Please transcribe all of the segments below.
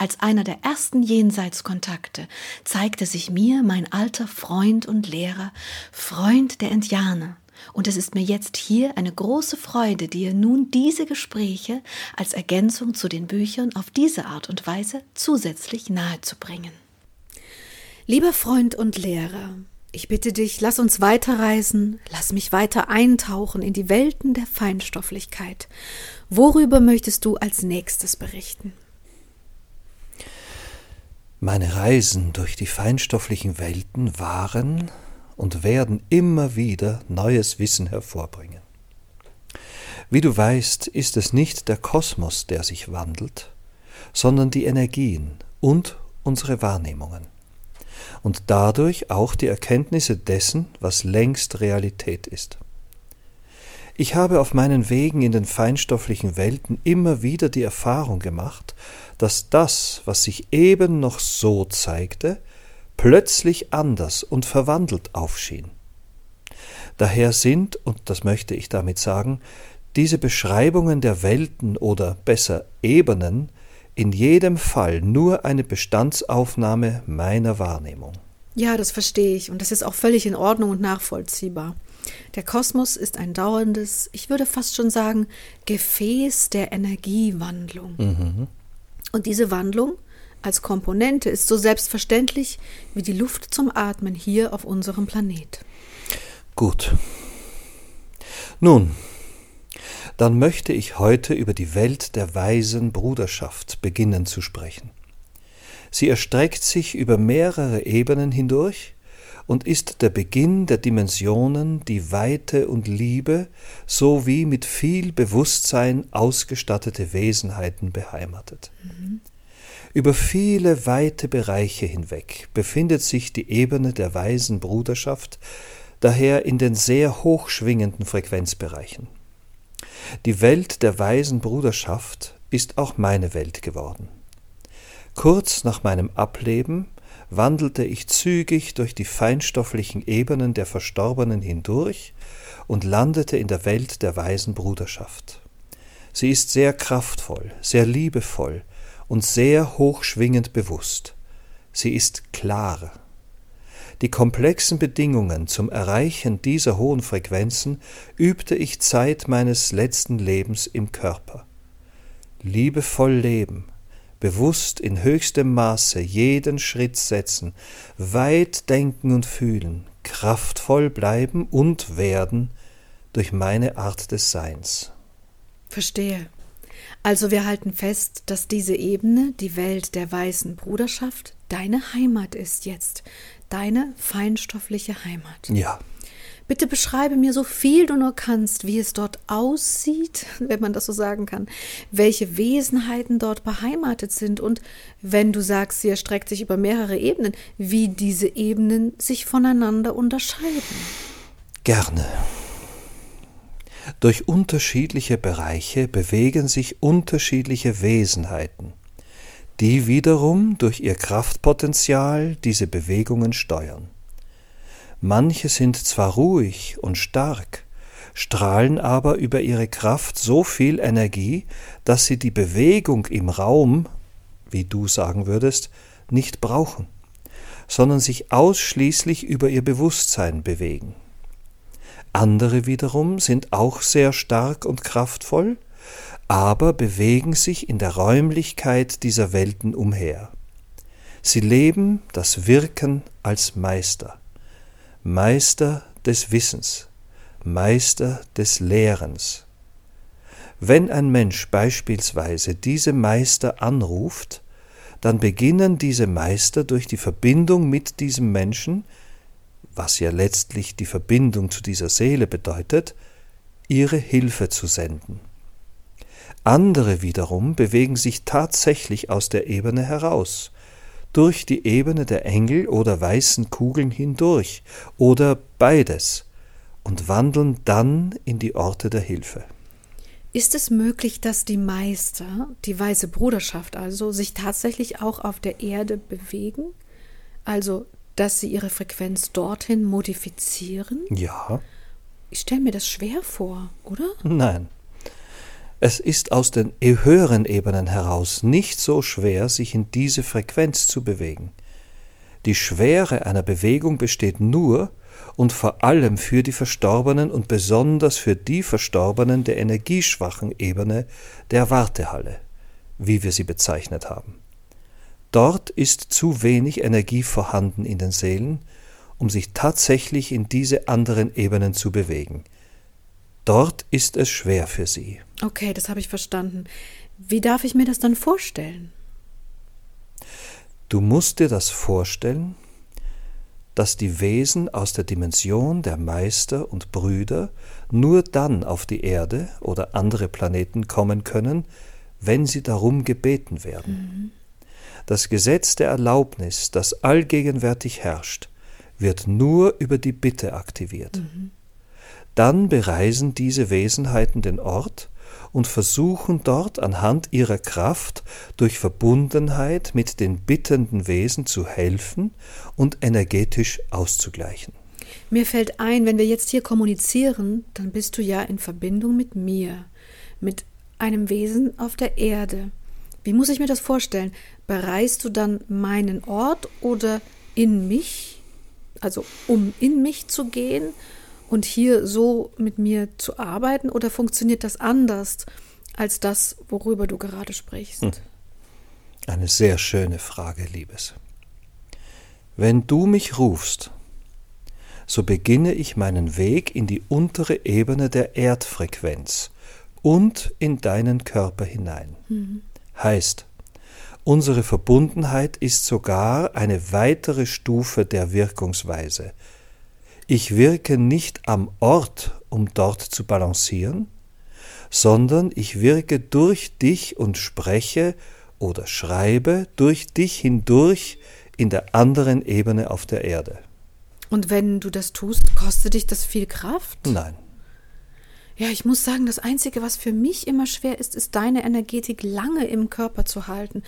Als einer der ersten Jenseitskontakte zeigte sich mir mein alter Freund und Lehrer, Freund der Indianer, und es ist mir jetzt hier eine große Freude, dir nun diese Gespräche als Ergänzung zu den Büchern auf diese Art und Weise zusätzlich nahezubringen. Lieber Freund und Lehrer, ich bitte dich, lass uns weiterreisen, lass mich weiter eintauchen in die Welten der Feinstofflichkeit. Worüber möchtest du als nächstes berichten? Meine Reisen durch die feinstofflichen Welten waren und werden immer wieder neues Wissen hervorbringen. Wie du weißt, ist es nicht der Kosmos, der sich wandelt, sondern die Energien und unsere Wahrnehmungen und dadurch auch die Erkenntnisse dessen, was längst Realität ist. Ich habe auf meinen Wegen in den feinstofflichen Welten immer wieder die Erfahrung gemacht, dass das, was sich eben noch so zeigte, plötzlich anders und verwandelt aufschien. Daher sind, und das möchte ich damit sagen, diese Beschreibungen der Welten oder besser Ebenen in jedem Fall nur eine Bestandsaufnahme meiner Wahrnehmung. Ja, das verstehe ich und das ist auch völlig in Ordnung und nachvollziehbar. Der Kosmos ist ein dauerndes, ich würde fast schon sagen, Gefäß der Energiewandlung. Mhm. Und diese Wandlung als Komponente ist so selbstverständlich wie die Luft zum Atmen hier auf unserem Planet. Gut. Nun, dann möchte ich heute über die Welt der weisen Bruderschaft beginnen zu sprechen. Sie erstreckt sich über mehrere Ebenen hindurch und ist der Beginn der Dimensionen, die Weite und Liebe sowie mit viel Bewusstsein ausgestattete Wesenheiten beheimatet. Mhm. Über viele weite Bereiche hinweg befindet sich die Ebene der weisen Bruderschaft daher in den sehr hochschwingenden Frequenzbereichen. Die Welt der weisen Bruderschaft ist auch meine Welt geworden. Kurz nach meinem Ableben wandelte ich zügig durch die feinstofflichen Ebenen der Verstorbenen hindurch und landete in der Welt der weisen Bruderschaft. Sie ist sehr kraftvoll, sehr liebevoll und sehr hochschwingend bewusst. Sie ist klar. Die komplexen Bedingungen zum Erreichen dieser hohen Frequenzen übte ich Zeit meines letzten Lebens im Körper. Liebevoll leben, bewusst in höchstem Maße jeden Schritt setzen, weit denken und fühlen, kraftvoll bleiben und werden durch meine Art des Seins. Verstehe. Also wir halten fest, dass diese Ebene, die Welt der weißen Bruderschaft, deine Heimat ist jetzt, deine feinstoffliche Heimat. Ja. Bitte beschreibe mir so viel du nur kannst, wie es dort aussieht, wenn man das so sagen kann, welche Wesenheiten dort beheimatet sind und wenn du sagst, sie erstreckt sich über mehrere Ebenen, wie diese Ebenen sich voneinander unterscheiden. Gerne. Durch unterschiedliche Bereiche bewegen sich unterschiedliche Wesenheiten, die wiederum durch ihr Kraftpotenzial diese Bewegungen steuern. Manche sind zwar ruhig und stark, strahlen aber über ihre Kraft so viel Energie, dass sie die Bewegung im Raum, wie du sagen würdest, nicht brauchen, sondern sich ausschließlich über ihr Bewusstsein bewegen. Andere wiederum sind auch sehr stark und kraftvoll, aber bewegen sich in der Räumlichkeit dieser Welten umher. Sie leben das Wirken als Meister. Meister des Wissens, Meister des Lehrens. Wenn ein Mensch beispielsweise diese Meister anruft, dann beginnen diese Meister durch die Verbindung mit diesem Menschen, was ja letztlich die Verbindung zu dieser Seele bedeutet, ihre Hilfe zu senden. Andere wiederum bewegen sich tatsächlich aus der Ebene heraus, durch die Ebene der Engel oder weißen Kugeln hindurch oder beides und wandeln dann in die Orte der Hilfe. Ist es möglich, dass die Meister, die weiße Bruderschaft also, sich tatsächlich auch auf der Erde bewegen? Also, dass sie ihre Frequenz dorthin modifizieren? Ja. Ich stelle mir das schwer vor, oder? Nein. Es ist aus den höheren Ebenen heraus nicht so schwer, sich in diese Frequenz zu bewegen. Die Schwere einer Bewegung besteht nur, und vor allem für die Verstorbenen und besonders für die Verstorbenen der energieschwachen Ebene der Wartehalle, wie wir sie bezeichnet haben. Dort ist zu wenig Energie vorhanden in den Seelen, um sich tatsächlich in diese anderen Ebenen zu bewegen. Dort ist es schwer für sie. Okay, das habe ich verstanden. Wie darf ich mir das dann vorstellen? Du musst dir das vorstellen, dass die Wesen aus der Dimension der Meister und Brüder nur dann auf die Erde oder andere Planeten kommen können, wenn sie darum gebeten werden. Mhm. Das Gesetz der Erlaubnis, das allgegenwärtig herrscht, wird nur über die Bitte aktiviert. Mhm. Dann bereisen diese Wesenheiten den Ort und versuchen dort anhand ihrer Kraft durch Verbundenheit mit den bittenden Wesen zu helfen und energetisch auszugleichen. Mir fällt ein, wenn wir jetzt hier kommunizieren, dann bist du ja in Verbindung mit mir, mit einem Wesen auf der Erde. Wie muss ich mir das vorstellen? Bereist du dann meinen Ort oder in mich? Also um in mich zu gehen? Und hier so mit mir zu arbeiten oder funktioniert das anders als das, worüber du gerade sprichst? Hm. Eine sehr schöne Frage, Liebes. Wenn du mich rufst, so beginne ich meinen Weg in die untere Ebene der Erdfrequenz und in deinen Körper hinein. Mhm. Heißt, unsere Verbundenheit ist sogar eine weitere Stufe der Wirkungsweise, ich wirke nicht am Ort, um dort zu balancieren, sondern ich wirke durch dich und spreche oder schreibe durch dich hindurch in der anderen Ebene auf der Erde. Und wenn du das tust, kostet dich das viel Kraft? Nein. Ja, ich muss sagen, das Einzige, was für mich immer schwer ist, ist deine Energetik lange im Körper zu halten.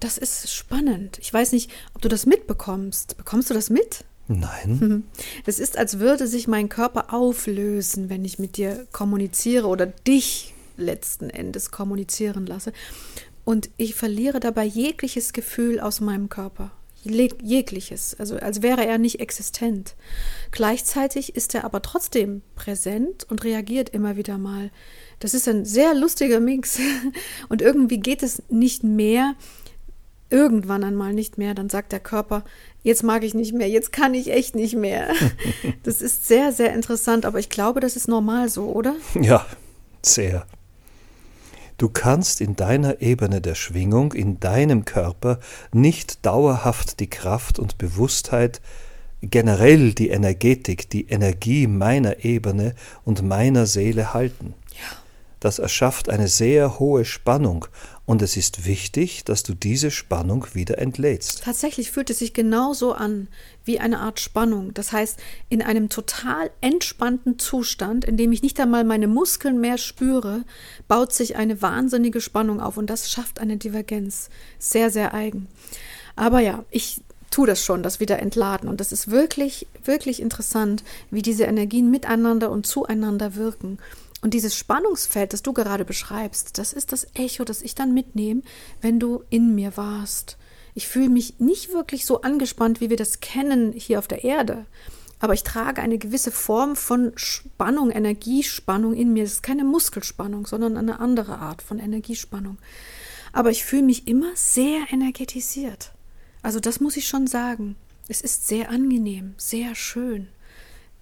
Das ist spannend. Ich weiß nicht, ob du das mitbekommst. Bekommst du das mit? Nein. Das ist, als würde sich mein Körper auflösen, wenn ich mit dir kommuniziere oder dich letzten Endes kommunizieren lasse. Und ich verliere dabei jegliches Gefühl aus meinem Körper. Jegliches, also als wäre er nicht existent. Gleichzeitig ist er aber trotzdem präsent und reagiert immer wieder mal. Das ist ein sehr lustiger Mix. Und irgendwie geht es nicht mehr, irgendwann einmal nicht mehr, dann sagt der Körper, jetzt mag ich nicht mehr, jetzt kann ich echt nicht mehr. Das ist sehr, sehr interessant, aber ich glaube, das ist normal so, oder? Ja, sehr. Du kannst in deiner Ebene der Schwingung, in deinem Körper nicht dauerhaft die Kraft und Bewusstheit, generell die Energetik, die Energie meiner Ebene und meiner Seele halten. Das erschafft eine sehr hohe Spannung und es ist wichtig, dass du diese Spannung wieder entlädst. Tatsächlich fühlt es sich genauso an wie eine Art Spannung. Das heißt, in einem total entspannten Zustand, in dem ich nicht einmal meine Muskeln mehr spüre, baut sich eine wahnsinnige Spannung auf und das schafft eine Divergenz. Sehr, sehr eigen. Aber ja, ich tue das schon, das wieder entladen. Und das ist wirklich, wirklich interessant, wie diese Energien miteinander und zueinander wirken. Und dieses Spannungsfeld, das du gerade beschreibst, das ist das Echo, das ich dann mitnehme, wenn du in mir warst. Ich fühle mich nicht wirklich so angespannt, wie wir das kennen hier auf der Erde. Aber ich trage eine gewisse Form von Spannung, Energiespannung in mir. Es ist keine Muskelspannung, sondern eine andere Art von Energiespannung. Aber ich fühle mich immer sehr energetisiert. Also das muss ich schon sagen. Es ist sehr angenehm, sehr schön.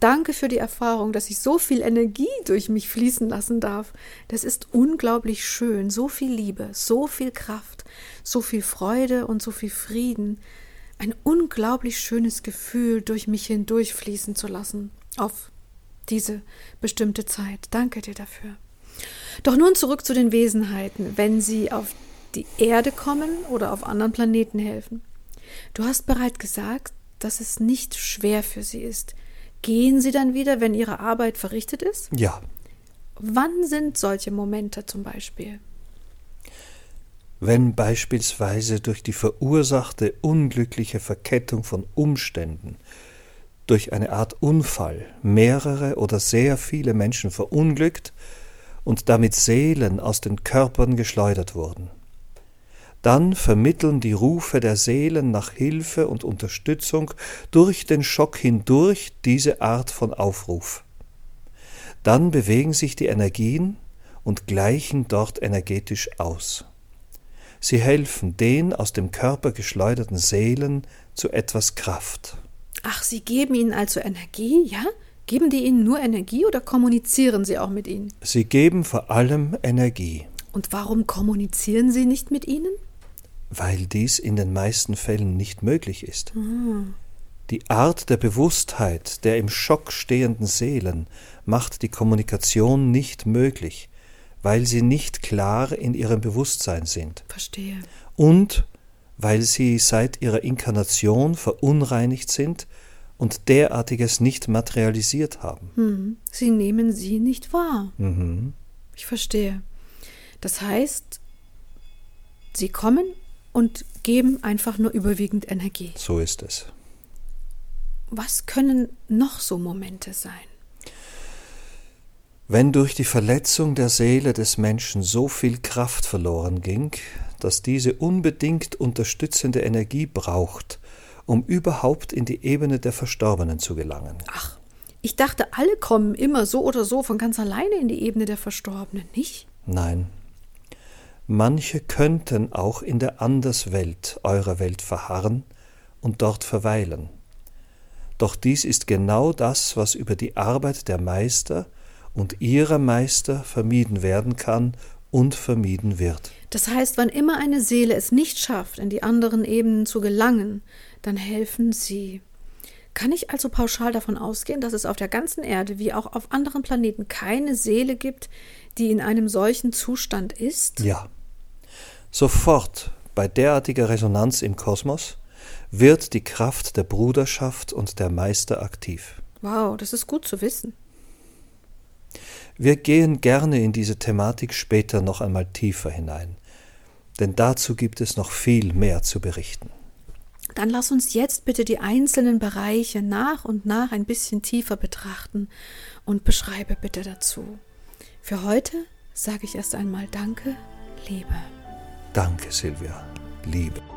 Danke für die Erfahrung, dass ich so viel Energie durch mich fließen lassen darf. Das ist unglaublich schön. So viel Liebe, so viel Kraft, so viel Freude und so viel Frieden. Ein unglaublich schönes Gefühl, durch mich hindurch fließen zu lassen. Auf diese bestimmte Zeit. Danke dir dafür. Doch nun zurück zu den Wesenheiten, wenn sie auf die Erde kommen oder auf anderen Planeten helfen. Du hast bereits gesagt, dass es nicht schwer für sie ist, Gehen Sie dann wieder, wenn Ihre Arbeit verrichtet ist? Ja. Wann sind solche Momente zum Beispiel? Wenn beispielsweise durch die verursachte unglückliche Verkettung von Umständen, durch eine Art Unfall mehrere oder sehr viele Menschen verunglückt und damit Seelen aus den Körpern geschleudert wurden. Dann vermitteln die Rufe der Seelen nach Hilfe und Unterstützung durch den Schock hindurch diese Art von Aufruf. Dann bewegen sich die Energien und gleichen dort energetisch aus. Sie helfen den aus dem Körper geschleuderten Seelen zu etwas Kraft. Ach, Sie geben ihnen also Energie, ja? Geben die ihnen nur Energie oder kommunizieren Sie auch mit ihnen? Sie geben vor allem Energie. Und warum kommunizieren Sie nicht mit ihnen? Weil dies in den meisten Fällen nicht möglich ist. Die Art der Bewusstheit der im Schock stehenden Seelen macht die Kommunikation nicht möglich, weil sie nicht klar in ihrem Bewusstsein sind. Verstehe. Und weil sie seit ihrer Inkarnation verunreinigt sind und derartiges nicht materialisiert haben. Hm. Sie nehmen sie nicht wahr. Mhm. Ich verstehe. Das heißt, sie kommen und geben einfach nur überwiegend Energie. So ist es. Was können noch so Momente sein? Wenn durch die Verletzung der Seele des Menschen so viel Kraft verloren ging, dass diese unbedingt unterstützende Energie braucht, um überhaupt in die Ebene der Verstorbenen zu gelangen. Ach, ich dachte, alle kommen immer so oder so von ganz alleine in die Ebene der Verstorbenen, nicht? Nein. Manche könnten auch in der Anderswelt eurer Welt verharren und dort verweilen. Doch dies ist genau das, was über die Arbeit der Meister und ihrer Meister vermieden werden kann und vermieden wird. Das heißt, wann immer eine Seele es nicht schafft, in die anderen Ebenen zu gelangen, dann helfen sie. Kann ich also pauschal davon ausgehen, dass es auf der ganzen Erde wie auch auf anderen Planeten keine Seele gibt, die in einem solchen Zustand ist? Ja. Sofort bei derartiger Resonanz im Kosmos wird die Kraft der Bruderschaft und der Meister aktiv. Wow, das ist gut zu wissen. Wir gehen gerne in diese Thematik später noch einmal tiefer hinein, denn dazu gibt es noch viel mehr zu berichten. Dann lass uns jetzt bitte die einzelnen Bereiche nach und nach ein bisschen tiefer betrachten und beschreibe bitte dazu. Für heute sage ich erst einmal Danke, Liebe. Danke, Silvia. Liebe.